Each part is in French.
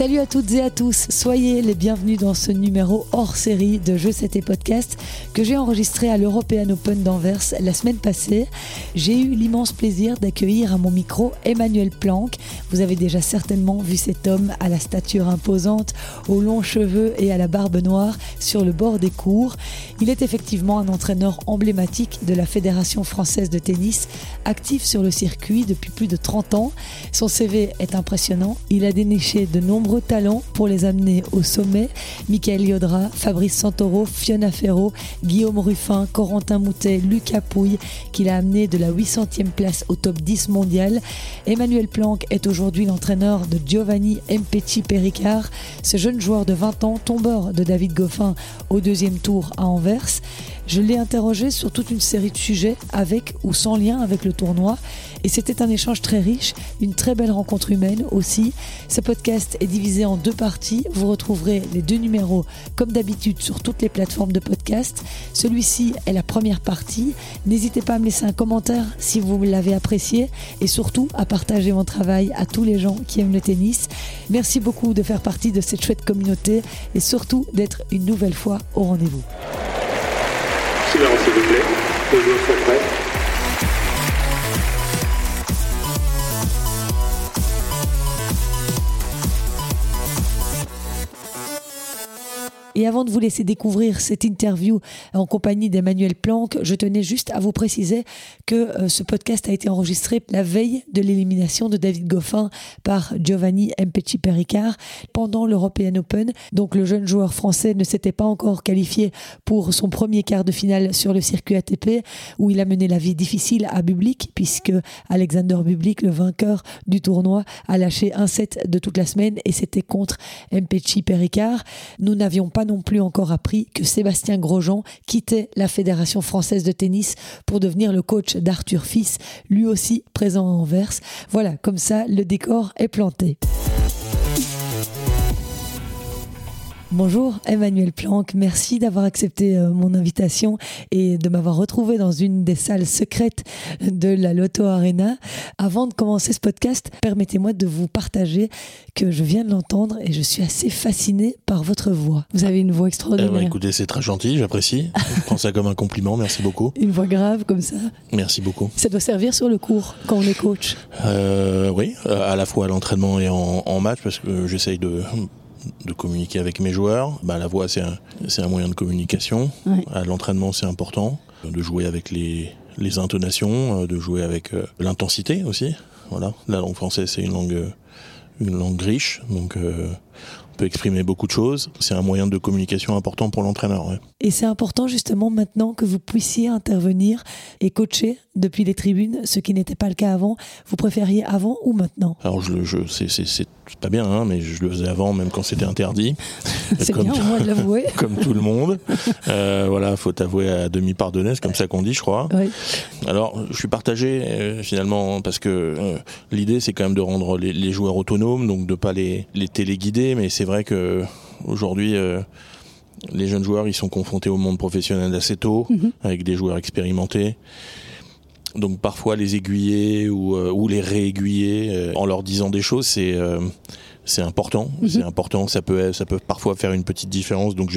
Salut à toutes et à tous, soyez les bienvenus dans ce numéro hors série de Jeux C'était Podcast que j'ai enregistré à l'European Open d'Anvers la semaine passée. J'ai eu l'immense plaisir d'accueillir à mon micro Emmanuel Planck. Vous avez déjà certainement vu cet homme à la stature imposante, aux longs cheveux et à la barbe noire sur le bord des cours. Il est effectivement un entraîneur emblématique de la Fédération française de tennis, actif sur le circuit depuis plus de 30 ans. Son CV est impressionnant. Il a déniché de nombreux talents pour les amener au sommet. Michael Yodra, Fabrice Santoro, Fiona Ferro, Guillaume Ruffin, Corentin Moutet, Lucas Pouille, qu'il a amené de la 800e place au top 10 mondial. Emmanuel Planck est aujourd'hui l'entraîneur de Giovanni Mpecci Pericard, ce jeune joueur de 20 ans, tombeur de David Goffin au deuxième tour à Anvers. Je l'ai interrogé sur toute une série de sujets avec ou sans lien avec le tournoi et c'était un échange très riche, une très belle rencontre humaine aussi. Ce podcast est divisé en deux parties. Vous retrouverez les deux numéros comme d'habitude sur toutes les plateformes de podcast. Celui-ci est la première partie. N'hésitez pas à me laisser un commentaire si vous l'avez apprécié et surtout à partager mon travail à tous les gens qui aiment le tennis. Merci beaucoup de faire partie de cette chouette communauté et surtout d'être une nouvelle fois au rendez-vous. S'il vous plaît. Les joueurs sont prêts. Et avant de vous laisser découvrir cette interview en compagnie d'Emmanuel Planck, je tenais juste à vous préciser que euh, ce podcast a été enregistré la veille de l'élimination de David Goffin par Giovanni Mpecci Pericard pendant l'European Open. Donc le jeune joueur français ne s'était pas encore qualifié pour son premier quart de finale sur le circuit ATP où il a mené la vie difficile à Bublik puisque Alexander Bublik, le vainqueur du tournoi, a lâché un set de toute la semaine et c'était contre Mpecci Pericard. Nous n'avions pas non plus encore appris que Sébastien Grosjean quittait la Fédération française de tennis pour devenir le coach d'Arthur Fils, lui aussi présent à Anvers. Voilà, comme ça, le décor est planté. Bonjour Emmanuel Planck, merci d'avoir accepté euh, mon invitation et de m'avoir retrouvé dans une des salles secrètes de la Lotto Arena. Avant de commencer ce podcast, permettez-moi de vous partager que je viens de l'entendre et je suis assez fasciné par votre voix. Vous avez une voix Eh extraordinaire. ben, écoutez, c'est très gentil, j'apprécie. Je prends ça comme un compliment, merci beaucoup. Une voix grave comme ça. Merci beaucoup. Ça doit servir sur le cours quand on est coach. Euh, oui, à la fois à l'entraînement et en, en match, parce que j'essaye de, de communiquer avec mes joueurs. Bah, la voix, c'est un, c'est un moyen de communication. Ouais. À l'entraînement, c'est important de jouer avec les, les intonations, euh, de jouer avec euh, l'intensité aussi. Voilà. La langue française, c'est une langue, euh, une langue riche, donc euh, on peut exprimer beaucoup de choses. C'est un moyen de communication important pour l'entraîneur. ouais. Et c'est important justement maintenant que vous puissiez intervenir et coacher depuis les tribunes, ce qui n'était pas le cas avant. Vous préfériez avant ou maintenant? Alors, je, le- je, c'est, pas bien, hein, mais je le faisais avant, même quand c'était interdit. C'est Comme bien au moins de l'avouer. comme tout le monde. Euh, voilà, faut avouer à demi pardonner, c'est comme ça qu'on dit, je crois. Oui. Alors, je suis partagé euh, finalement parce que euh, l'idée c'est quand même de rendre les, les joueurs autonomes, donc de pas les, les téléguider. Mais c'est vrai que aujourd'hui, euh, les jeunes joueurs ils sont confrontés au monde professionnel assez tôt, Mhm. avec des joueurs expérimentés. Donc parfois les aiguiller ou, euh, ou les réaiguiller euh, en leur disant des choses, c'est euh, c'est important. Mhm. C'est important. Ça peut ça peut parfois faire une petite différence. Donc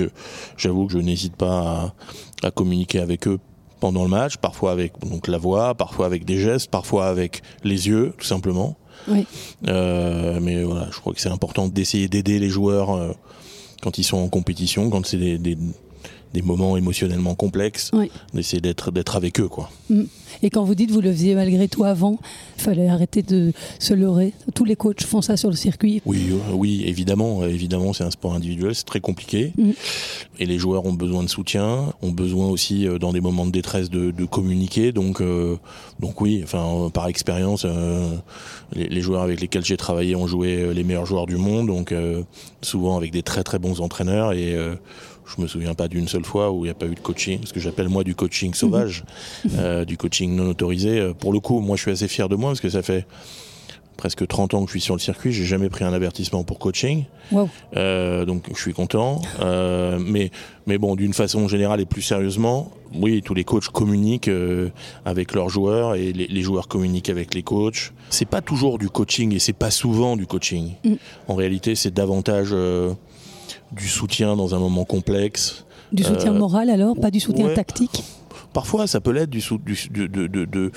j'avoue que je n'hésite pas à, à communiquer avec eux pendant le match, parfois avec donc la voix, parfois avec des gestes, parfois avec les yeux, tout simplement. Oui. Mais voilà, je crois que c'est important d'essayer d'aider les joueurs quand ils sont en compétition, quand c'est des, des moments émotionnellement complexes, Oui. d'essayer d'être d'être avec eux, quoi. Et quand vous dites vous le faisiez malgré tout avant, il fallait arrêter de se leurrer. Tous les coachs font ça sur le circuit. Oui, euh, oui, évidemment, évidemment, c'est un sport individuel, c'est très compliqué, Mhm. et les joueurs ont besoin de soutien, ont besoin aussi euh, dans des moments de détresse de, de communiquer. Donc, euh, donc oui, enfin, par expérience, euh, les, les joueurs avec lesquels j'ai travaillé ont joué les meilleurs joueurs du monde, donc euh, souvent avec des très très bons entraîneurs, et je me souviens pas d'une seule fois où il n'y a pas eu de coaching, ce que j'appelle moi du coaching sauvage, euh, du coaching non autorisé. Euh, Pour le coup, moi, je suis assez fier de moi parce que ça fait presque 30 ans que je suis sur le circuit, j'ai jamais pris un avertissement pour coaching. Wow. Euh, donc je suis content. Euh, mais, mais bon, d'une façon générale et plus sérieusement, oui, tous les coachs communiquent euh, avec leurs joueurs et les, les joueurs communiquent avec les coachs. C'est pas toujours du coaching et c'est pas souvent du coaching. Mm. En réalité, c'est davantage du soutien dans un moment complexe. Du soutien Euh, moral alors, pas du soutien ouais. tactique Parfois, ça peut l'être du, sou- du- de, de- de- de,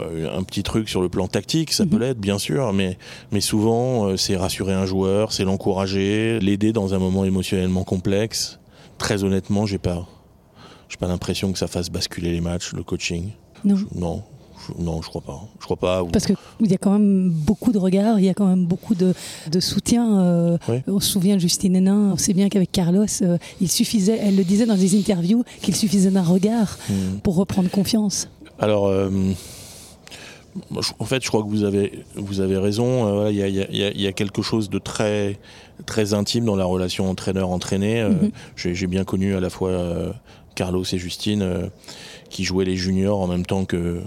euh, un petit truc sur le plan tactique, ça peut Mhm. l'être bien sûr, mais mais souvent euh, c'est rassurer un joueur, c'est l'encourager, l'aider dans un moment émotionnellement complexe. Très honnêtement, j'ai pas j'ai pas l'impression que ça fasse basculer les matchs, le coaching. Non. Non, je, non, je crois pas. Je crois pas. ou- Parce qu'il y a quand même beaucoup de regards, il y a quand même beaucoup de, de soutien. euh. On se souvient de Justine Hénin, on sait bien qu'avec Carlos, euh, il suffisait, elle le disait dans des interviews, qu'il suffisait d'un regard Hmm. pour reprendre confiance. Alors, euh, en fait, je crois que vous avez, vous avez raison. Il y, a, il y a- il y a- il y a quelque chose de très, très intime dans la relation entraîneur-entraîné. Mhm. J'ai bien connu à la fois Carlos et Justine qui jouaient les juniors en même temps que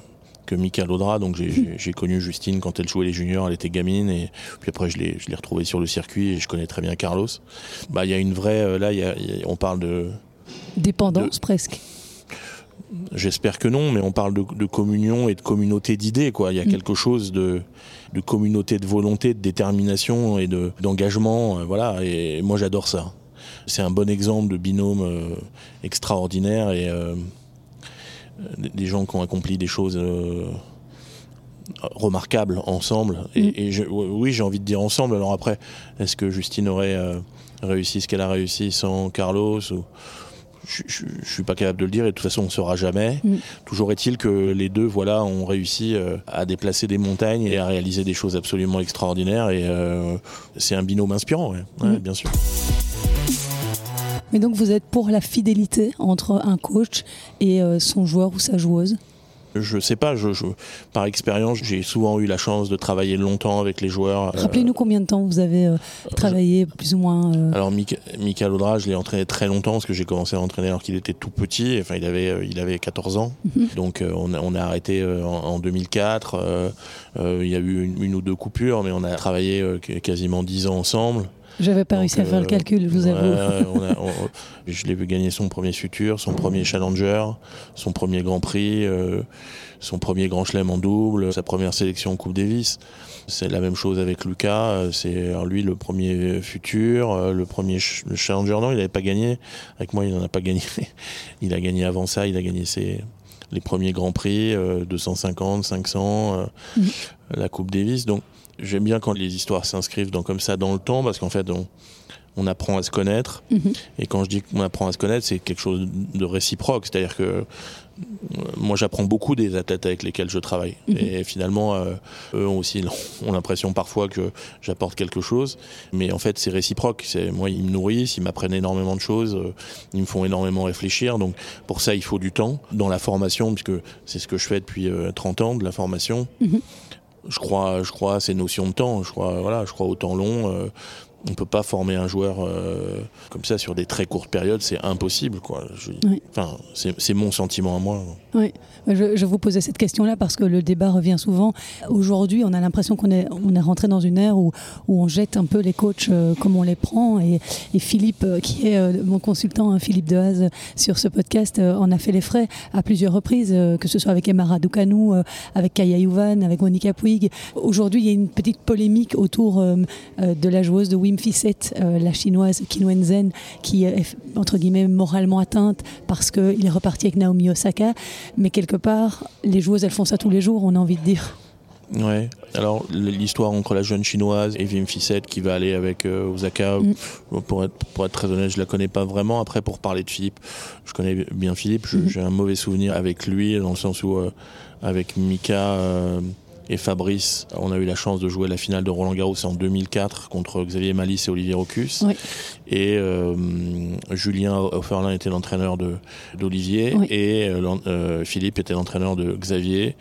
que Mika Laudra, donc j'ai- connu Justine quand elle jouait les juniors, elle était gamine, et puis après je l'ai retrouvée sur le circuit et je connais très bien Carlos. Bah il y a une vraie, euh, là il y a- il y a- on parle de, Dépendance presque. J'espère que non, mais on parle de, de communion et de communauté d'idées. Quoi. Il y a Mm. quelque chose de, de communauté de volonté, de détermination et de, d'engagement. euh, voilà, et moi j'adore ça. C'est un bon exemple de binôme euh, extraordinaire et euh, des- des gens qui ont accompli des choses euh, remarquables ensemble. Et, Mm. et je- oui, j'ai envie de dire ensemble. Alors après, est-ce que Justine aurait euh, réussi ce qu'elle a réussi sans Carlos ou... je, je suis pas capable de le dire et de toute façon on ne saura jamais. Mm. Toujours est-il que les deux voilà ont réussi euh, à déplacer des montagnes et à réaliser des choses absolument extraordinaires et euh, c'est un binôme inspirant, ouais. Ouais, Mm. bien sûr. Mais donc vous êtes pour la fidélité entre un coach et euh, son joueur ou sa joueuse? Je sais pas, je, je- par expérience, j'ai souvent eu la chance de travailler longtemps avec les joueurs. Euh, Rappelez-nous combien de temps vous avez euh, travaillé, plus ou moins. euh, Alors Mika Laudra, je l'ai entraîné très longtemps parce que j'ai commencé à l'entraîner alors qu'il était tout petit. Enfin, il avait, il avait 14 ans. Mhm. Donc euh, on, a, on a arrêté en, en 2004. Euh, euh, il y a eu une, une ou deux coupures, mais on a travaillé qu- quasiment 10 ans ensemble. J'avais pas Donc, réussi à faire le euh, calcul, je vous avoue. on a- on- je l'ai vu gagner son premier futur, son premier challenger, son premier Grand Prix, euh, son premier Grand Chelem en double, sa première sélection en Coupe Davis. C'est la même chose avec Lucas. euh, C'est lui le premier futur, le premier ch- le challenger. Non, il n'avait pas gagné. Avec moi, il n'en a pas gagné. Il a gagné avant ça. Il a gagné ses les premiers Grands Prix, euh, 250, 500, euh, Mhm. la Coupe Davis. Donc j'aime bien quand les histoires s'inscrivent dans, comme ça dans le temps parce qu'en fait on, on apprend à se connaître. Mhm. Et quand je dis qu'on apprend à se connaître, c'est quelque chose de réciproque. C'est-à-dire que euh, moi, j'apprends beaucoup des athlètes avec lesquels je travaille. Mhm. Et finalement, euh, eux aussi ont l'impression parfois que j'apporte quelque chose. Mais en fait, c'est réciproque. Moi, ils me nourrissent, ils m'apprennent énormément de choses, euh, ils me font énormément réfléchir. Donc, pour ça, il faut du temps dans la formation, puisque c'est ce que je fais depuis euh, 30 ans de la formation. Mhm. Je crois, je crois à ces notions de temps. Je crois, voilà, je crois au temps long. On peut pas former un joueur euh, comme ça sur des très courtes périodes, c'est impossible, quoi. Je- Oui. Enfin, c'est mon sentiment à moi. Oui, je, je vous posais cette question-là parce que le débat revient souvent. Aujourd'hui, on a l'impression qu'on est, on est rentré dans une ère où, où on jette un peu les coachs euh, comme on les prend. Et, et Philippe, euh, qui est mon consultant, hein, Philippe Dehaze, sur ce podcast, en a fait les frais à plusieurs reprises, que ce soit avec Emma Raducanu, euh, avec Kaya Youvan, avec Monica Puig. Aujourd'hui, il y a une petite polémique autour de la joueuse de Wim Fissett, euh, la chinoise Qin Wenzen, qui est entre guillemets moralement atteinte parce qu'il est reparti avec Naomi Osaka. Mais quelque part, les joueuses, elles font ça tous les jours, on a envie de dire. Ouais. Alors l'histoire entre la jeune chinoise et Wim Fissette qui va aller avec euh, Osaka, Mm. pour, être, pour être très honnête, je la connais pas vraiment. Après, pour parler de Philippe, je connais bien Philippe. Mhm. J'ai un mauvais souvenir avec lui dans le sens où euh, avec Mika. euh, et Fabrice, on a eu la chance de jouer la finale de Roland Garros en 2004 contre Xavier Malice et Olivier Rocus. Oui. Et euh, Julien Offerlin était l'entraîneur de d'Olivier Oui. et euh, euh, Philippe était l'entraîneur de Xavier.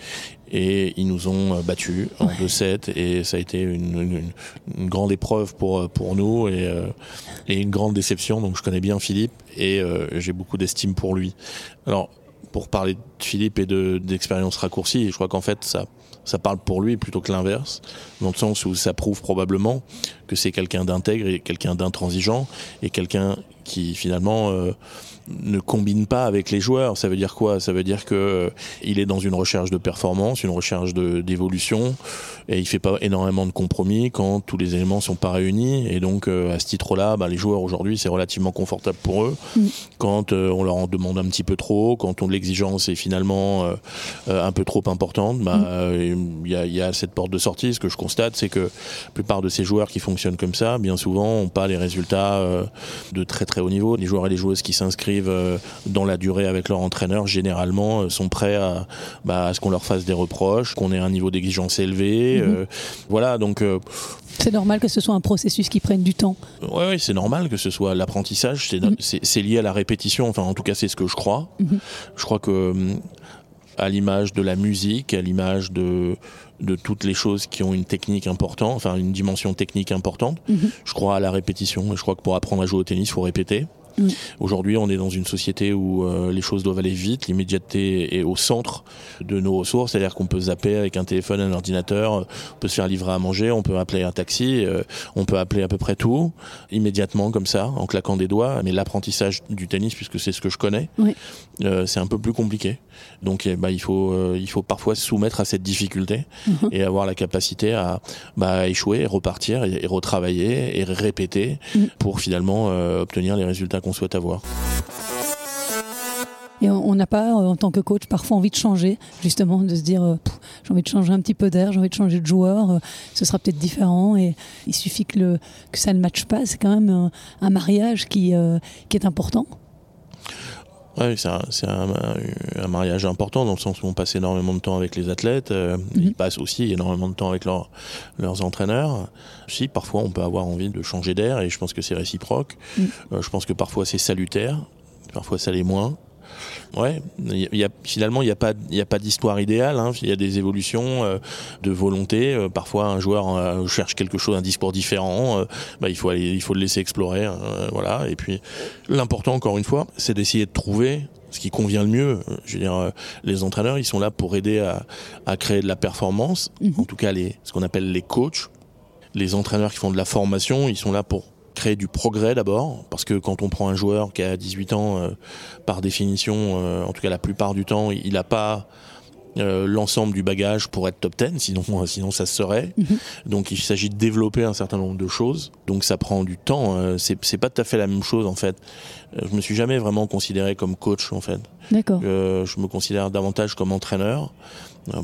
Et ils nous ont euh, battus en Ouais. 2-7 et ça a été une, une- une grande épreuve pour, pour nous et, euh, et une grande déception. Donc je connais bien Philippe et euh, j'ai beaucoup d'estime pour lui. Alors pour parler Philippe est d'expérience raccourcie. Et je crois qu'en fait, ça, ça parle pour lui plutôt que l'inverse, dans le sens où ça prouve probablement que c'est quelqu'un d'intègre et quelqu'un d'intransigeant et quelqu'un qui finalement euh, ne combine pas avec les joueurs. Ça veut dire quoi? Ça veut dire que euh, il est dans une recherche de performance, une recherche d'évolution, et il fait pas énormément de compromis quand tous les éléments sont pas réunis. Et donc euh, à ce titre-là, bah, les joueurs aujourd'hui, c'est relativement confortable pour eux. Mm. Quand on leur en demande un petit peu trop, quand on l'exigence est finalement un peu trop importante, bah, mm. il y, a, y, a, cette porte de sortie. Ce que je constate, c'est que la plupart de ces joueurs qui fonctionnent comme ça, bien souvent, n'ont pas les résultats de très très haut niveau. Les joueurs et les joueuses qui s'inscrivent euh, dans la durée avec leur entraîneur, généralement, euh, sont prêts à, bah, à ce qu'on leur fasse des reproches, qu'on ait un niveau d'exigence élevé. Mhm. Euh, voilà, donc. c'est normal que ce soit un processus qui prenne du temps. Oui, ouais, c'est normal que ce soit l'apprentissage. Mhm. C'est lié à la répétition. Enfin, en tout cas, c'est ce que je crois. Mhm. Je crois que à l'image de la musique, à l'image de, de toutes les choses qui ont une technique importante, enfin une dimension technique importante. Je crois à la répétition. Je crois que pour apprendre à jouer au tennis, il faut répéter. Aujourd'hui, on est dans une société où euh, les choses doivent aller vite, l'immédiateté est au centre de nos ressources, c'est-à-dire qu'on peut zapper avec un téléphone, un ordinateur, on peut se faire livrer à manger, on peut appeler un taxi, euh, on peut appeler à peu près tout immédiatement comme ça, en claquant des doigts. Mais l'apprentissage du tennis, puisque c'est ce que je connais, euh, c'est un peu plus compliqué. Donc, eh ben, il faut il faut parfois se soumettre à cette difficulté mhm. et avoir la capacité à bah, échouer, repartir et, retravailler et répéter mhm. pour finalement obtenir les résultats qu'on souhaite avoir. Et on n'a pas, euh, en tant que coach, parfois envie de changer, justement, de se dire euh, j'ai envie de changer un petit peu d'air, j'ai envie de changer de joueur, euh, ce sera peut-être différent. Et il suffit que, le, que ça ne matche pas. C'est quand même un, mariage qui, qui est important. Oui, c'est un, mariage important dans le sens où on passe énormément de temps avec les athlètes. Mhm. Ils passent aussi énormément de temps avec leurs entraîneurs. Si, parfois, on peut avoir envie de changer d'air et je pense que c'est réciproque. Mhm. je pense que parfois, c'est salutaire. Parfois, ça l'est moins. Ouais, y a, finalement, il n'y a pas, y a pas d'histoire idéale. Hein. Il y a des évolutions euh, de volonté. Euh, parfois, un joueur euh, cherche quelque chose, un discours différent. bah, il faut aller, il faut le laisser explorer. Voilà. Et puis, l'important, encore une fois, c'est d'essayer de trouver ce qui convient le mieux. Je veux dire, les entraîneurs, ils sont là pour aider à, à créer de la performance. Mhm. En tout cas, les, ce qu'on appelle les coachs. Les entraîneurs qui font de la formation, ils sont là pour créer du progrès d'abord, parce que quand on prend un joueur qui a 18 ans, euh, par définition, euh, en tout cas la plupart du temps, il n'a pas euh, l'ensemble du bagage pour être top 10, sinon, sinon ça se serait. Mhm. Donc il s'agit de développer un certain nombre de choses. Donc ça prend du temps. c'est pas tout à fait la même chose en fait. Je me suis jamais vraiment considéré comme coach en fait. D'accord. je me considère davantage comme entraîneur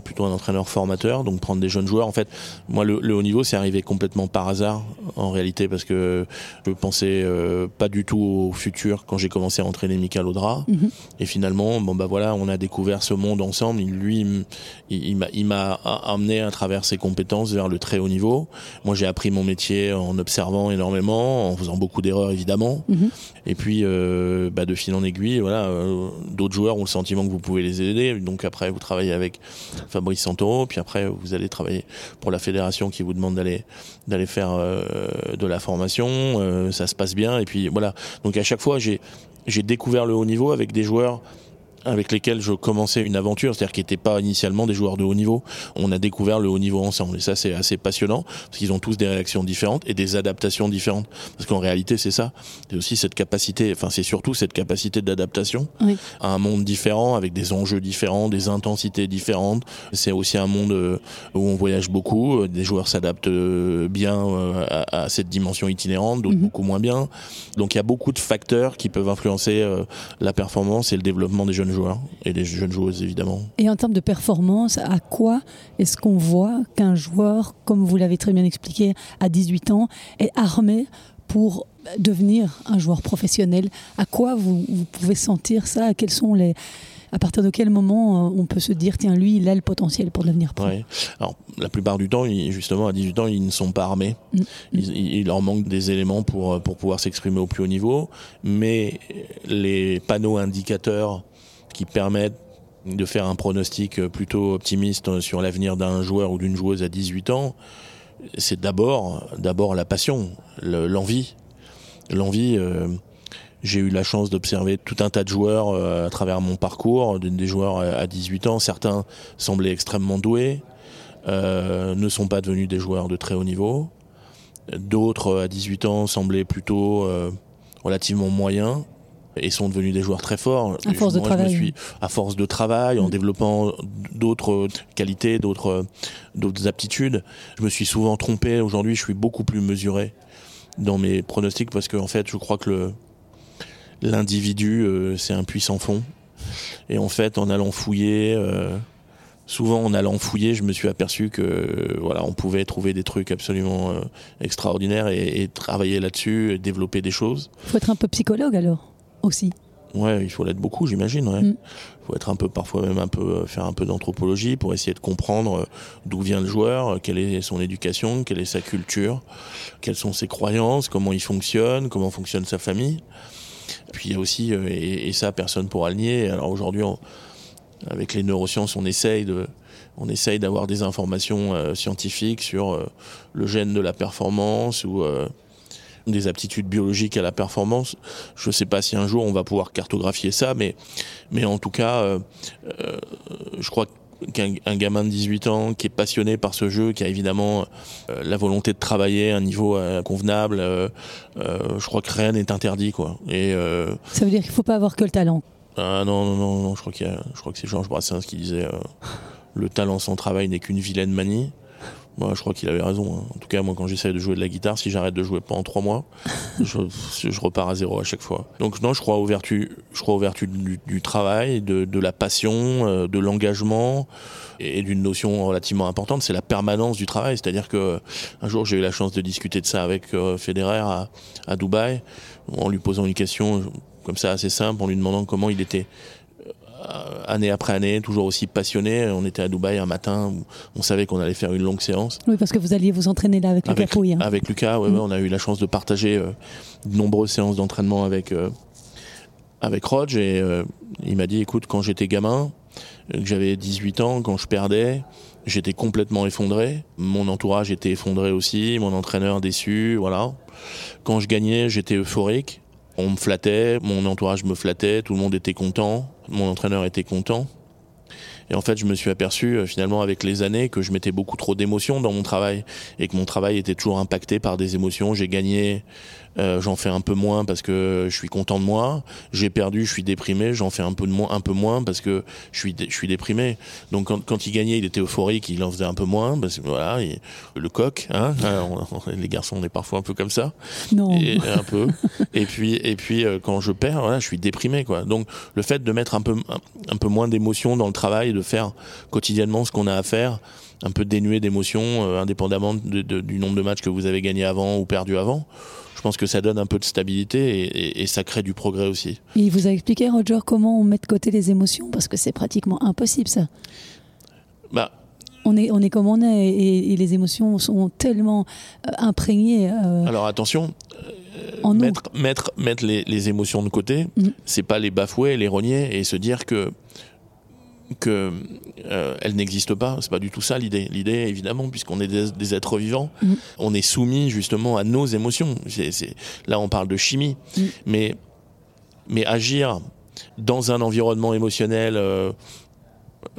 plutôt un entraîneur formateur, donc prendre des jeunes joueurs. En fait, moi, le, haut niveau, c'est arrivé complètement par hasard, en réalité, parce que je pensais euh, pas du tout au futur quand j'ai commencé à entraîner Michael Audra. Mhm. Et finalement, bon bah voilà, on a découvert ce monde ensemble. Lui, il, il m'a amené à travers ses compétences vers le très haut niveau. Moi, j'ai appris mon métier en observant énormément, en faisant beaucoup d'erreurs évidemment. Mhm. Et puis, euh, bah, de fil en aiguille, voilà, euh, d'autres joueurs ont le sentiment que vous pouvez les aider. Donc après, vous travaillez avec Fabrice Santoro, puis après vous allez travailler pour la fédération qui vous demande d'aller d'aller faire euh, de la formation, euh, ça se passe bien. Et puis voilà. Donc à chaque fois j'ai j'ai découvert le haut niveau avec des joueurs avec lesquels je commençais une aventure, c'est-à-dire qui n'étaient pas initialement des joueurs de haut niveau. On a découvert le haut niveau ensemble et ça c'est assez passionnant parce qu'ils ont tous des réactions différentes et des adaptations différentes. Parce qu'en réalité c'est ça, c'est aussi cette capacité, enfin c'est surtout cette capacité d'adaptation à un monde différent avec des enjeux différents, des intensités différentes. C'est aussi un monde euh, où on voyage beaucoup, euh, des joueurs s'adaptent euh, bien à, cette dimension itinérante, d'autres mhm. beaucoup moins bien. Donc il y a beaucoup de facteurs qui peuvent influencer la performance et le développement des jeunes joueurs et des jeunes joueuses évidemment. Et en termes de performance, à quoi est-ce qu'on voit qu'un joueur, comme vous l'avez très bien expliqué, à 18 ans, est armé pour devenir un joueur professionnel? À quoi vous, pouvez sentir ça? Quels sont les à partir de quel moment euh, on peut se dire tiens lui il a le potentiel pour devenir pro? Alors la plupart du temps justement à 18 ans ils ne sont pas armés. Mm. Il, leur manque des éléments pour pour pouvoir s'exprimer au plus haut niveau, mais les panneaux indicateurs qui permettent de faire un pronostic plutôt optimiste sur l'avenir d'un joueur ou d'une joueuse à 18 ans, c'est d'abord d'abord la passion, l'envie, l'envie. Euh, j'ai eu la chance d'observer tout un tas de joueurs euh, à travers mon parcours, des joueurs à 18 ans. Certains semblaient extrêmement doués, euh, ne sont pas devenus des joueurs de très haut niveau. D'autres à 18 ans semblaient plutôt relativement moyens et sont devenus des joueurs très forts. À force de travail. Je me suis, à force de travail, en mm. développant d'autres qualités, d'autres, aptitudes. Je me suis souvent trompé. Aujourd'hui, je suis beaucoup plus mesuré dans mes pronostics parce que, en fait, je crois que l'individu, euh, c'est un puissant fond. Et en fait, en allant fouiller, euh, souvent en allant fouiller, je me suis aperçu que voilà, on pouvait trouver des trucs absolument euh, extraordinaires et, travailler là-dessus, développer des choses. Il faut être un peu psychologue alors aussi. Ouais, il faut l'être beaucoup, j'imagine. Il mm. faut être un peu, parfois même un peu, faire un peu d'anthropologie pour essayer de comprendre d'où vient le joueur, quelle est son éducation, quelle est sa culture, quelles sont ses croyances, comment il fonctionne, comment fonctionne sa famille. Puis il y a aussi, euh, et, ça personne pourra le nier, alors aujourd'hui avec les neurosciences on essaye de, on essaye d'avoir des informations euh, scientifiques sur euh, le gène de la performance ou des aptitudes biologiques à la performance. Je ne sais pas si un jour on va pouvoir cartographier ça, mais, mais en tout cas, je crois que qu'un gamin de 18 ans qui est passionné par ce jeu, qui a évidemment euh, la volonté de travailler à un niveau euh, convenable, euh, je crois que rien n'est interdit quoi. Et ça veut dire qu'il faut pas avoir que le talent. Ah non non non, non je crois qu'il je crois que c'est Georges Brassens qui disait le talent sans travail n'est qu'une vilaine manie. Moi, je crois qu'il avait raison. Hein. En tout cas, moi, quand j'essaie de jouer de la guitare, si j'arrête de jouer pendant trois mois, je, je, repars à zéro à chaque fois. Donc, non, je crois aux vertus, je crois aux vertus du, du travail, de, de, la passion, euh, de l'engagement et d'une notion relativement importante, c'est la permanence du travail. C'est-à-dire que un jour, j'ai eu la chance de discuter de ça avec euh, Federer à, à Dubaï, en lui posant une question comme ça assez simple, en lui demandant comment il était année après année, toujours aussi passionné. On était à Dubaï un matin, où on savait qu'on allait faire une longue séance. Oui, parce que vous alliez vous entraîner là avec, Lucas Pouille. Hein. Avec Lucas, ouais, mm. on a eu la chance de partager euh, de nombreuses séances d'entraînement avec, euh, avec Rodge. Et il m'a dit, écoute, quand j'étais gamin, que j'avais 18 ans, quand je perdais, j'étais complètement effondré. Mon entourage était effondré aussi, mon entraîneur déçu, voilà. Quand je gagnais, j'étais euphorique. On me flattait, mon entourage me flattait, tout le monde était content, mon entraîneur était content. Et en fait, je me suis aperçu euh, finalement avec les années que je mettais beaucoup trop d'émotions dans mon travail et que mon travail était toujours impacté par des émotions. J'ai gagné euh, j'en fais un peu moins parce que je suis content de moi. J'ai perdu, je suis déprimé, j'en fais un peu de moins, un peu moins parce que je suis, je suis déprimé. Donc quand, quand il gagnait, il était euphorique, il en faisait un peu moins. Parce que, voilà, le coq, hein, les garçons, on est parfois un peu comme ça. Non. Et, un peu. et puis, et puis euh, quand je perds, voilà, je suis déprimé, quoi. Donc le fait de mettre un peu, un, peu moins d'émotion dans le travail, de faire quotidiennement ce qu'on a à faire, un peu dénué d'émotion, euh, indépendamment du nombre de matchs que vous avez gagné avant ou perdu avant je pense que ça donne un peu de stabilité et, ça crée du progrès aussi. il vous a expliqué, Roger, comment on met de côté les émotions Parce que c'est pratiquement impossible, ça. Bah, on est, on est comme on est et, les émotions sont tellement euh, imprégnées. Euh, Alors attention, euh, mettre, mettre, mettre les, les, émotions de côté, mm. c'est pas les bafouer, les renier et se dire que que euh, elle n'existe pas. C'est pas du tout ça l'idée. L'idée, évidemment, puisqu'on est des, êtres vivants, mm. on est soumis justement à nos émotions. là, on parle de chimie, mm. mais mais agir dans un environnement émotionnel. Euh,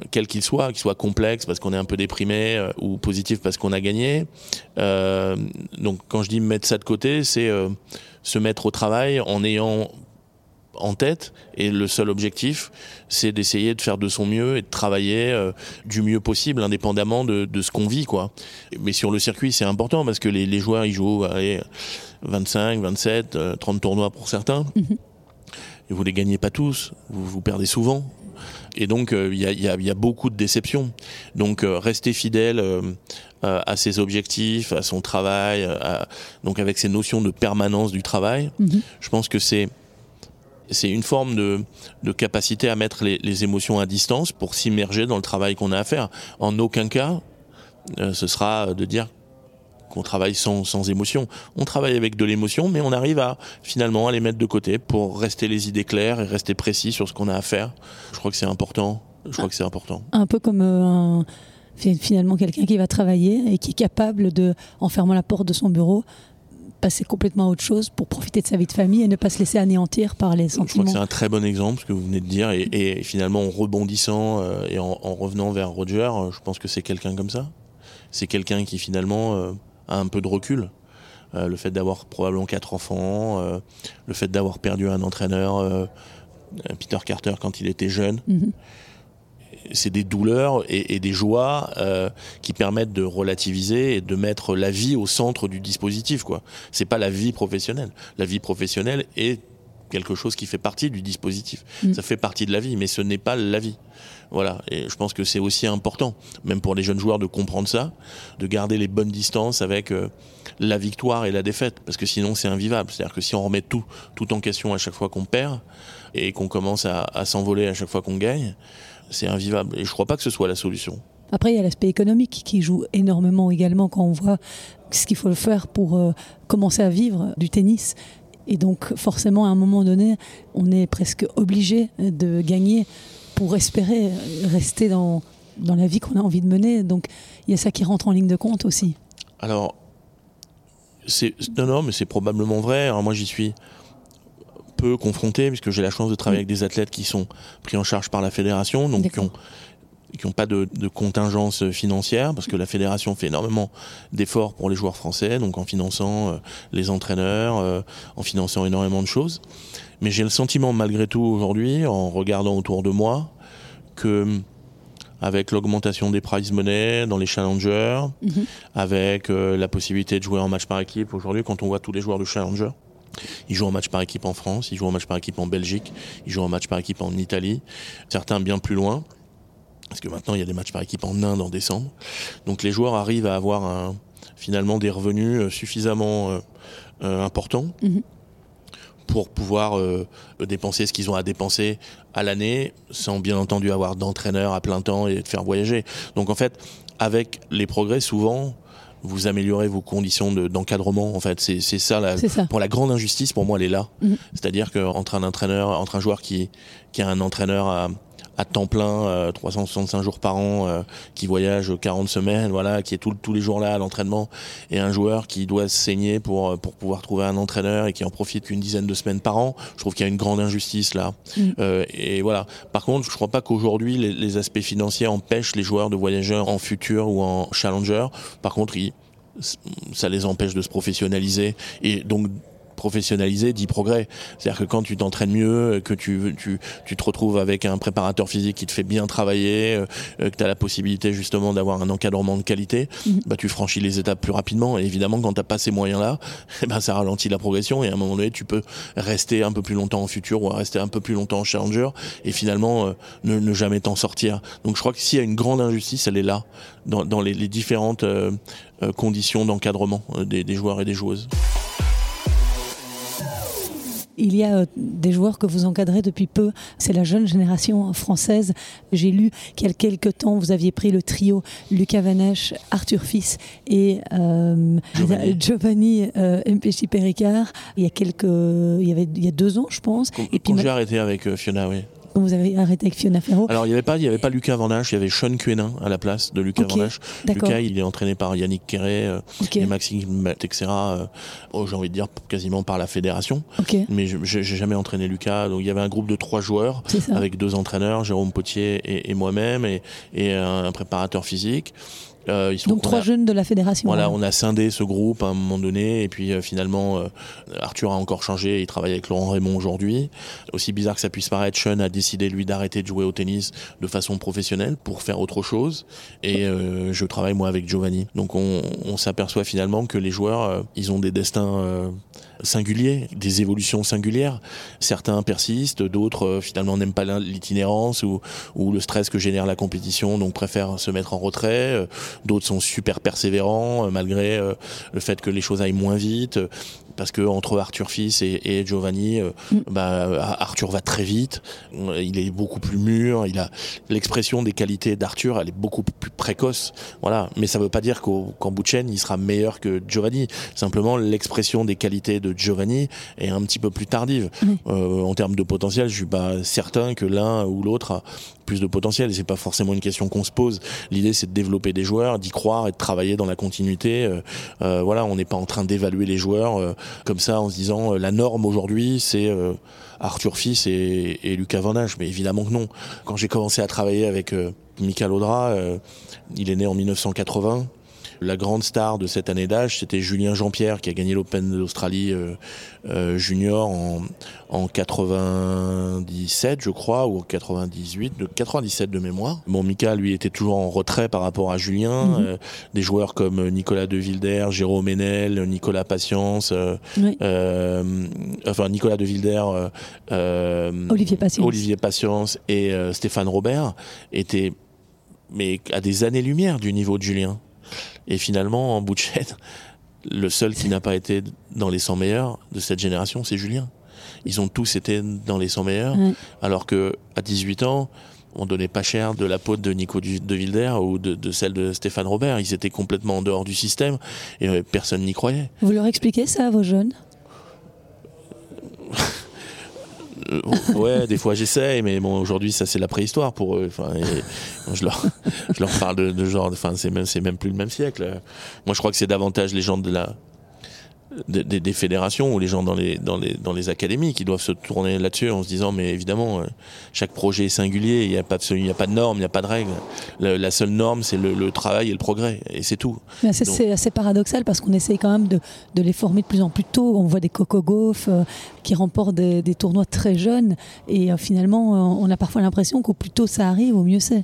quel qu'il soit, qu'il soit complexe parce qu'on est un peu déprimé euh, ou positif parce qu'on a gagné. donc quand je dis mettre ça de côté, c'est se mettre au travail en ayant en tête et le seul objectif c'est d'essayer de faire de son mieux et de travailler euh, du mieux possible indépendamment de, ce qu'on vit quoi mais sur le circuit c'est important parce que les, joueurs ils jouent allez, 25 27 30 tournois pour certains mhm. et vous les gagnez pas tous vous, vous perdez souvent et donc euh, il y, a, beaucoup de déceptions donc euh, rester fidèle à ses objectifs à son travail donc avec ces notions de permanence du travail mhm. je pense que c'est c'est une forme de, capacité à mettre les, émotions à distance pour s'immerger dans le travail qu'on a à faire. En aucun cas, euh, ce sera de dire qu'on travaille sans, émotion. On travaille avec de l'émotion, mais on arrive à finalement à les mettre de côté pour rester les idées claires et rester précis sur ce qu'on a à faire. Je crois que c'est important. Je crois que c'est important. Un peu comme euh, finalement quelqu'un qui va travailler et qui est capable de, en fermant la porte de son bureau, passer complètement à autre chose pour profiter de sa vie de famille et ne pas se laisser anéantir par les Je crois sentiments. que c'est un très bon exemple ce que vous venez de dire. Et, et finalement, en rebondissant euh, et en, en revenant vers Roger, euh, je pense que c'est quelqu'un comme ça. C'est quelqu'un qui finalement euh, a un peu de recul. Le fait d'avoir probablement quatre enfants, le fait d'avoir perdu un entraîneur, Peter Carter, quand il était jeune. Mhm. C'est des douleurs et, et des joies euh, qui permettent de relativiser et de mettre la vie au centre du dispositif. quoi. C'est pas la vie professionnelle. La vie professionnelle est quelque chose qui fait partie du dispositif. Mm. Ça fait partie de la vie, mais ce n'est pas la vie. Voilà. Et je pense que c'est aussi important, même pour les jeunes joueurs, de comprendre ça, de garder les bonnes distances avec euh, la victoire et la défaite, parce que sinon c'est invivable. C'est-à-dire que si on remet tout, tout en question à chaque fois qu'on perd et qu'on commence à, à s'envoler à chaque fois qu'on gagne, c'est invivable. Et je crois pas que ce soit la solution. Après, il y a l'aspect économique qui joue énormément également quand on voit ce qu'il faut faire pour euh, commencer à vivre du tennis. Et donc, forcément, à un moment donné, on est presque obligé de gagner pour espérer rester dans, dans la vie qu'on a envie de mener. Donc, il y a ça qui rentre en ligne de compte aussi. Alors, non, non, mais c'est probablement vrai. Alors moi, j'y suis peu confronté puisque j'ai la chance de travailler avec des athlètes qui sont pris en charge par la fédération, donc qui ont qui n'ont pas de, de contingence financière, parce que la fédération fait énormément d'efforts pour les joueurs français, donc en finançant euh, les entraîneurs, euh, en finançant énormément de choses. Mais j'ai le sentiment, malgré tout, aujourd'hui, en regardant autour de moi, que avec l'augmentation des prize money dans les challengers, Mhm. avec euh, la possibilité de jouer en match par équipe. Aujourd'hui, quand on voit tous les joueurs de Challenger, ils jouent en match par équipe en France, ils jouent en match par équipe en Belgique, ils jouent en match par équipe en Italie, certains bien plus loin, parce que maintenant il y a des matchs par équipe en Inde en décembre. Donc les joueurs arrivent à avoir un- finalement des revenus euh, suffisamment euh, euh, importants Mhm. pour pouvoir euh, dépenser ce qu'ils ont à dépenser à l'année, sans bien entendu avoir d'entraîneur à plein temps et de faire voyager. Donc en fait, avec les progrès, souvent, vous améliorez vos conditions de- d'encadrement. en fait, c'est c'est ça, la, ça. pour la grande injustice, pour moi, elle est là. Mhm. C'est-à-dire qu'entre un entraîneur, entre un joueur qui, qui a un entraîneur à, à temps plein, euh, 365 jours par an, euh, qui voyage 40 semaines, voilà, qui est tout- tous les jours là à l'entraînement, et un joueur qui doit saigner pour, euh, pour pouvoir trouver un entraîneur et qui en profite qu'une dizaine de semaines par an, je trouve qu'il y a une grande injustice là. Mhm. Euh, et voilà. Par contre, je crois pas qu'aujourd'hui les, les aspects financiers empêchent les joueurs de voyager en futur ou en challenger. Par contre, ils- ça les empêche de se professionnaliser et donc professionnaliser dit progrès. C'est-à-dire que quand tu t'entraînes mieux, que tu, tu, tu te retrouves avec un préparateur physique qui te fait bien travailler, euh, euh, que tu as la possibilité justement d'avoir un encadrement de qualité, Mhm. bah, tu franchis les étapes plus rapidement. Et évidemment, quand tu pas ces moyens-là, eh ben, ça ralentit la progression et à un moment donné, tu peux rester un peu plus longtemps en futur ou rester un peu plus longtemps en challenger et finalement euh, ne, ne jamais t'en sortir. Donc je crois que s'il y a une grande injustice, elle est là, dans, dans les, les différentes euh, conditions d'encadrement des, des joueurs et des joueuses. Il y a euh, des joueurs que vous encadrez depuis peu. C'est la jeune génération française. J'ai lu qu'il y a quelques temps, vous aviez pris le trio Lucas Vanesh, Arthur Fils et euh, Giovanni. Giovanni euh. Il y a quelques, il y avait, il y a deux ans, je pense. Et puis j'ai arrêté avec euh, Fiona, oui. Quand vous avez arrêté avec Fiona Ferro. Alors il n'y avait pas, il y avait pas Lucas Van Hache, il y avait Sean Quenin à la place de Lucas Ok, Van Hache. D'accord. Lucas, il est entraîné par Yannick Kéré euh, Ok. et Maxime Texera, euh, oh, j'ai envie de dire quasiment par la fédération. Ok. Mais je- j'ai jamais entraîné Lucas. Donc il y avait un groupe de trois joueurs avec deux entraîneurs, Jérôme Potier et, et moi-même, et, et un préparateur physique. Euh, il se Donc trois a- jeunes de la fédération. Voilà, hein. on a scindé ce groupe à un moment donné, et puis euh, finalement, euh, Arthur a encore changé, il travaille avec Laurent Raymond aujourd'hui. Aussi bizarre que ça puisse paraître, Sean a décidé lui d'arrêter de jouer au tennis de façon professionnelle pour faire autre chose, et euh, je travaille moi avec Giovanni. Donc on, on s'aperçoit finalement que les joueurs, euh, ils ont des destins euh, singuliers, des évolutions singulières. Certains persistent, d'autres euh, finalement n'aiment pas l'itinérance ou, ou le stress que génère la compétition, donc préfèrent se mettre en retrait. Euh, D'autres sont super persévérants euh, malgré le fait que les choses aillent moins vite. Parce que entre Arthur Fils et, et Giovanni, euh, Mm. bah, Arthur va très vite. Il est beaucoup plus mûr. Il a l'expression des qualités d'Arthur, elle est beaucoup plus précoce. Voilà. Mais ça veut pas dire qu'au qu'en bout de chaîne, il sera meilleur que Giovanni. Simplement, l'expression des qualités de Giovanni est un petit peu plus tardive. Oui. Euh, en termes de potentiel, je suis pas certain que l'un ou l'autre a plus de potentiel. C'est pas forcément une question qu'on se pose. L'idée, c'est de développer des joueurs, d'y croire et de travailler dans la continuité. Euh, euh, voilà, on n'est pas en train d'évaluer les joueurs euh, comme ça en se disant la norme aujourd'hui, c'est Arthur Fils et, et Lucas Van Hache. Mais évidemment que non. Quand j'ai commencé à travailler avec Michael Audra, il est né en 1980. La grande star de cette année d'âge, c'était Julien Jean-Pierre qui a gagné l'Open d'Australie euh, euh, junior en, en 97, je crois, ou en 98, de 97 de mémoire. Bon, Mika, lui, était toujours en retrait par rapport à Julien. Mhm. Euh, des joueurs comme Nicolas De Wilder, Jérôme Ménel, Nicolas Patience, euh, Oui. euh, enfin Nicolas De Wilder, euh, euh, Olivier Patience. Olivier Patience et euh, Stéphane Robert étaient mais à des années-lumière du niveau de Julien. Et finalement, en bout de chaîne, le seul qui n'a pas été dans les 100 meilleurs de cette génération, c'est Julien. Ils ont tous été dans les 100 meilleurs, Ouais. alors que à 18 ans, on donnait pas cher de la peau de Nico de Wilder ou de, de celle de Stéphane Robert. Ils étaient complètement en dehors du système et euh, personne n'y croyait. Vous leur expliquez ça à vos jeunes Euh, ouais, des fois j'essaye, mais bon, aujourd'hui ça c'est la préhistoire pour eux. Enfin, et je leur, je leur parle de, de genre, enfin c'est même, c'est même plus le même siècle. Moi, je crois que c'est davantage les gens de la, des, des- des fédérations ou les gens dans les, dans les, dans les académies qui doivent se tourner là-dessus en se disant, mais évidemment, euh, chaque projet est singulier. Il n'y a pas de, il a pas de normes, il n'y a pas de règles. La, la seule norme, c'est le, le travail et le progrès, et c'est tout. C'est- assez paradoxal parce qu'on essaye quand même de, de les former de plus en plus tôt. On voit des coco Gauff euh, qui remportent des, des tournois très jeunes et euh, finalement euh, on a parfois l'impression qu'au plus tôt ça arrive, au mieux c'est.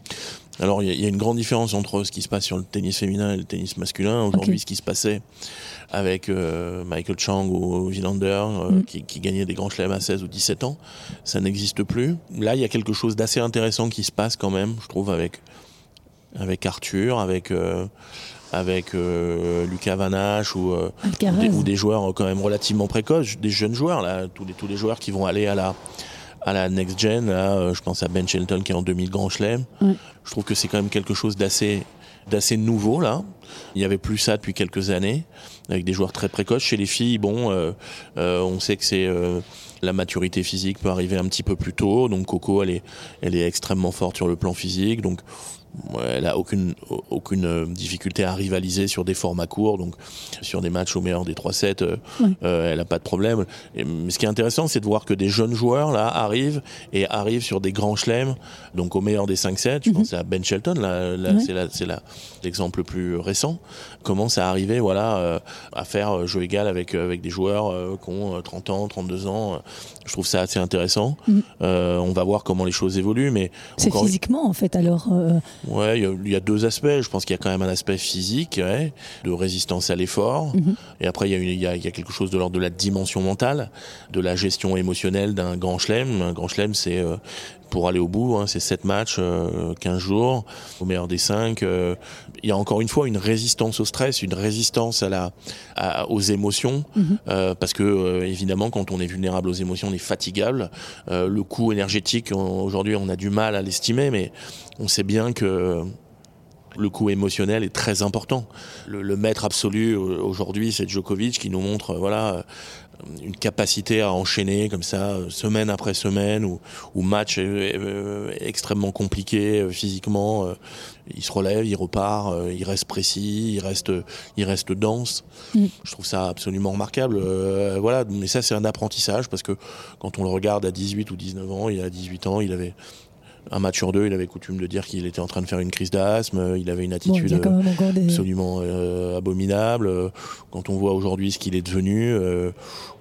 Alors, il y, a- il y a une grande différence entre ce qui se passe sur le tennis féminin et le tennis masculin. Aujourd'hui, ce qui se passait avec euh, Michael Chang ou Villander, euh, Mm. qui, qui gagnait des grands chelems à 16 ou 17 ans, ça n'existe plus. Là, il y a quelque chose d'assez intéressant qui se passe quand même, je trouve, avec, avec Arthur, avec, euh, avec euh, Lucas Van Hache ou, ou, des, ou des joueurs quand même relativement précoces, des jeunes joueurs, là, tous les, tous les joueurs qui vont aller à la, à la next gen, là, je pense à Ben Shelton qui est en 2000 Grand Chelem. Je trouve que c'est quand même quelque chose d'assez d'assez nouveau là. Il n'y avait plus ça depuis quelques années, avec des joueurs très précoces. Chez les filles, bon, euh, euh, on sait que c'est euh, la maturité physique peut arriver un petit peu plus tôt. Donc Coco, elle est, elle est extrêmement forte sur le plan physique. Donc elle a aucune aucune euh, difficulté à rivaliser sur des formats courts. Donc sur des matchs au meilleur des 3 sets, euh, Ouais. euh, elle a pas de problème. Et, mais ce qui est intéressant, c'est de voir que des jeunes joueurs là arrivent et arrivent sur des grands chelems. Donc au meilleur des 5 sets, je Mhm. pense à Ben Shelton, là, là, c'est l'exemple le plus récent, commence à arriver voilà, euh, à faire jeu égal avec, euh, avec des joueurs euh, qui ont euh, 30 ans, 32 ans. Je trouve ça assez intéressant. Euh, on va voir comment les choses évoluent, mais C'est physiquement en fait alors. Ouais, il y a- il y, a deux aspects. Je pense qu'il y a quand même un aspect physique, ouais, de résistance à l'effort. Mhm. Et après, il y, a une- il y, a, y a quelque chose de l'ordre de la dimension mentale, de la gestion émotionnelle d'un grand chelem. Un grand chelem, c'est euh, pour aller au bout, hein, c'est 7 matchs, euh, 15 jours, au meilleur des 5. il y a encore une fois une résistance au stress, une résistance à la, à- aux émotions, euh, parce que euh, évidemment, quand on est vulnérable aux émotions, on est fatigable. Euh, le coût énergétique, aujourd'hui, on a du mal à l'estimer, mais on sait bien que le coût émotionnel est très important. Le, le maître absolu euh, aujourd'hui, c'est Djokovic qui nous montre, euh, voilà, euh, une capacité à enchaîner comme ça, euh, semaine après semaine, ou, ou match euh, euh, extrêmement compliqué euh, physiquement. euh, il se relève, il repart, euh, il reste précis, il reste, il reste dense. Mm. Je trouve ça absolument remarquable. Euh, voilà, mais ça c'est un apprentissage parce que quand on le regarde à 18 ou 19 ans, il a 18 ans, il avait un match sur deux, il avait coutume de dire qu'il était en train de faire une crise d'asthme, il avait une attitude des. absolument euh, abominable. Euh, Quand on voit aujourd'hui ce qu'il est devenu, euh,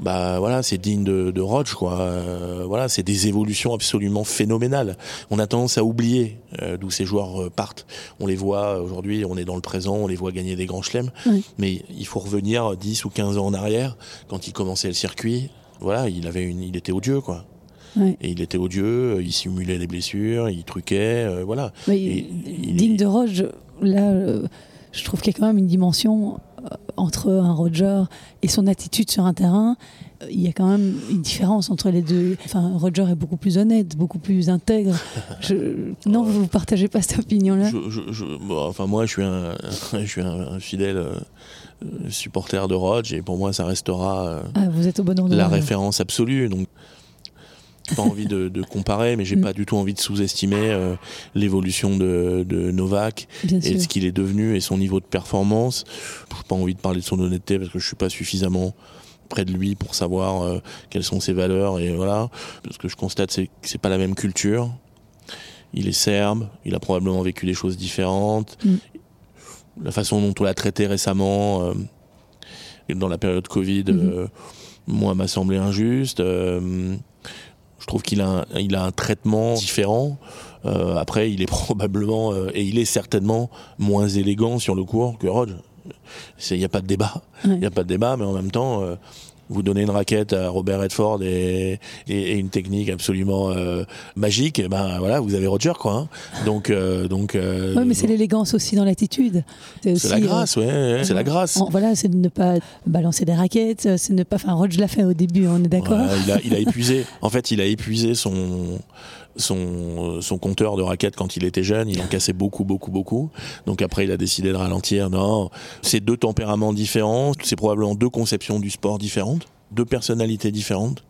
bah voilà, c'est digne de, de Roche, quoi. Euh, voilà, c'est des évolutions absolument phénoménales. On a tendance à oublier euh, d'où ces joueurs euh, partent. On les voit euh, aujourd'hui, on est dans le présent, on les voit gagner des grands chelems, Oui. mais il faut revenir 10 ou 15 ans en arrière, quand il commençait le circuit. Voilà, il avait une, il était odieux, quoi. Ouais. Et il était odieux, euh, il simulait les blessures, il truquait, euh, voilà. Mais Et il digne de Roger, là, euh, je trouve qu'il y a quand même une dimension entre un Roger et son attitude sur un terrain. Il y a quand même une différence entre les deux. Enfin, Roger est beaucoup plus honnête, beaucoup plus intègre. Je- Non, vous ne partagez pas cette opinion-là? Bon, enfin moi je suis un, je suis un, un fidèle euh, supporter de Rodge et pour moi ça restera ah, vous êtes au bon endroit, la référence absolue. Donc pas envie de, de comparer, mais j'ai Mm. pas du tout envie de sous-estimer euh, l'évolution de, de Novak Bien et de ce qu'il est devenu et son niveau de performance. J'ai pas envie de parler de son honnêteté parce que je suis pas suffisamment près de lui pour savoir euh, quelles sont ses valeurs et voilà. Ce que je constate, c'est que c'est pas la même culture. Il est serbe, il a probablement vécu des choses différentes. Mm. La façon dont on l'a traité récemment euh, dans la période Covid, Mhm. euh, moi, m'a semblé injuste. Je trouve qu'il a, un- il a un traitement différent. Euh, après, il est probablement euh, et il est certainement moins élégant sur le court que Rodge. Il n'y a pas de débat. Il Ouais. n'y a pas de débat, mais en même temps, euh, vous donnez une raquette à Robert Redford et, et, et une technique absolument euh, magique, et ben voilà, vous avez Roger quoi. hein. Donc, euh, donc. euh, Oui, mais c'est l'élégance aussi dans l'attitude. c'est la grâce, ouais, c'est la grâce. voilà, c'est de ne pas balancer des raquettes, c'est de ne pas. Enfin, Rodge l'a fait au début, on est d'accord. Ouais, il, a, il a épuisé. En fait, il a épuisé son son son compteur de raquettes quand il était jeune. Il en cassait beaucoup, beaucoup, beaucoup. Donc après, il a décidé de ralentir. Non, c'est deux tempéraments différents. C'est probablement deux conceptions du sport différentes, deux personnalités différentes.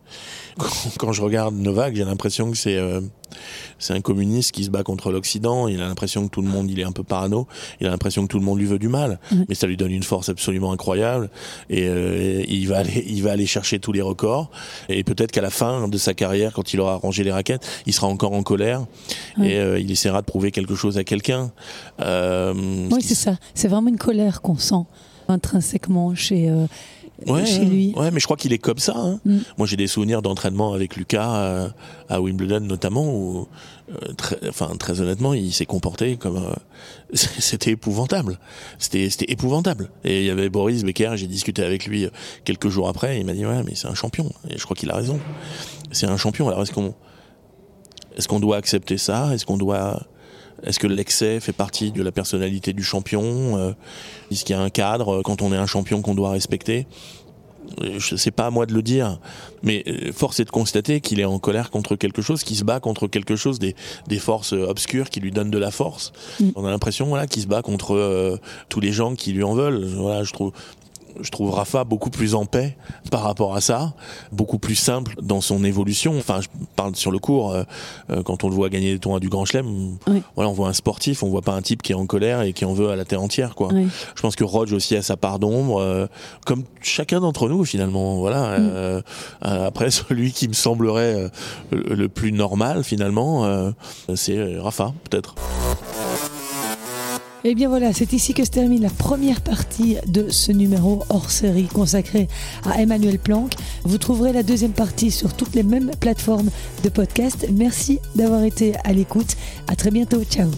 Quand, je regarde Novak, j'ai l'impression que c'est euh, c'est un communiste qui se bat contre l'Occident. Il a l'impression que tout le monde, il est un peu parano. Il a l'impression que tout le monde lui veut du mal. Mais ça lui donne une force absolument incroyable. Et euh, il va aller, il va aller chercher tous les records. Et peut-être qu'à la fin de sa carrière, quand il aura rangé les raquettes, il sera encore en colère et euh, il essaiera de prouver quelque chose à quelqu'un. Euh, Oui, c'est ça. C'est vraiment une colère qu'on sent intrinsèquement chez, euh, Ouais, chez lui. ouais, mais je crois qu'il est comme ça. hein. Mm. Moi, j'ai des souvenirs d'entraînement avec Lucas euh, à Wimbledon notamment, où, euh, très, enfin, très honnêtement, il s'est comporté comme euh, c'était épouvantable. C'était, c'était épouvantable. Et il y avait Boris Becker. J'ai discuté avec lui euh, quelques jours après. Et il m'a dit ouais, mais c'est un champion. Et je crois qu'il a raison. C'est un champion. Alors est-ce qu'on, est-ce qu'on doit accepter ça? Est-ce qu'on doit est-ce que l'excès fait partie de la personnalité du champion Euh, Est-ce qu'il y a un cadre euh, quand on est un champion qu'on doit respecter? Euh, je sais pas à moi de le dire, mais force est de constater qu'il est en colère contre quelque chose, qu'il se bat contre quelque chose, des, des forces obscures qui lui donnent de la force. Mm. On a l'impression voilà qu'il se bat contre euh, tous les gens qui lui en veulent. Voilà, je trouve. Je trouve Rafa beaucoup plus en paix par rapport à ça, beaucoup plus simple dans son évolution. Enfin, je parle sur le cours, euh, euh, quand on le voit gagner des tournois du Grand Chelem, Oui. voilà, on voit un sportif, on voit pas un type qui est en colère et qui en veut à la terre entière, quoi. Oui. Je pense que Rodge aussi a sa part d'ombre, euh, comme chacun d'entre nous finalement. Voilà. Mm. Euh, après, celui qui me semblerait le, plus normal finalement, c'est Rafa, peut-être. Et Eh bien voilà, c'est ici que se termine la première partie de ce numéro hors série consacré à Emmanuel Planck. Vous trouverez la deuxième partie sur toutes les mêmes plateformes de podcast. Merci d'avoir été à l'écoute. À très bientôt. Ciao.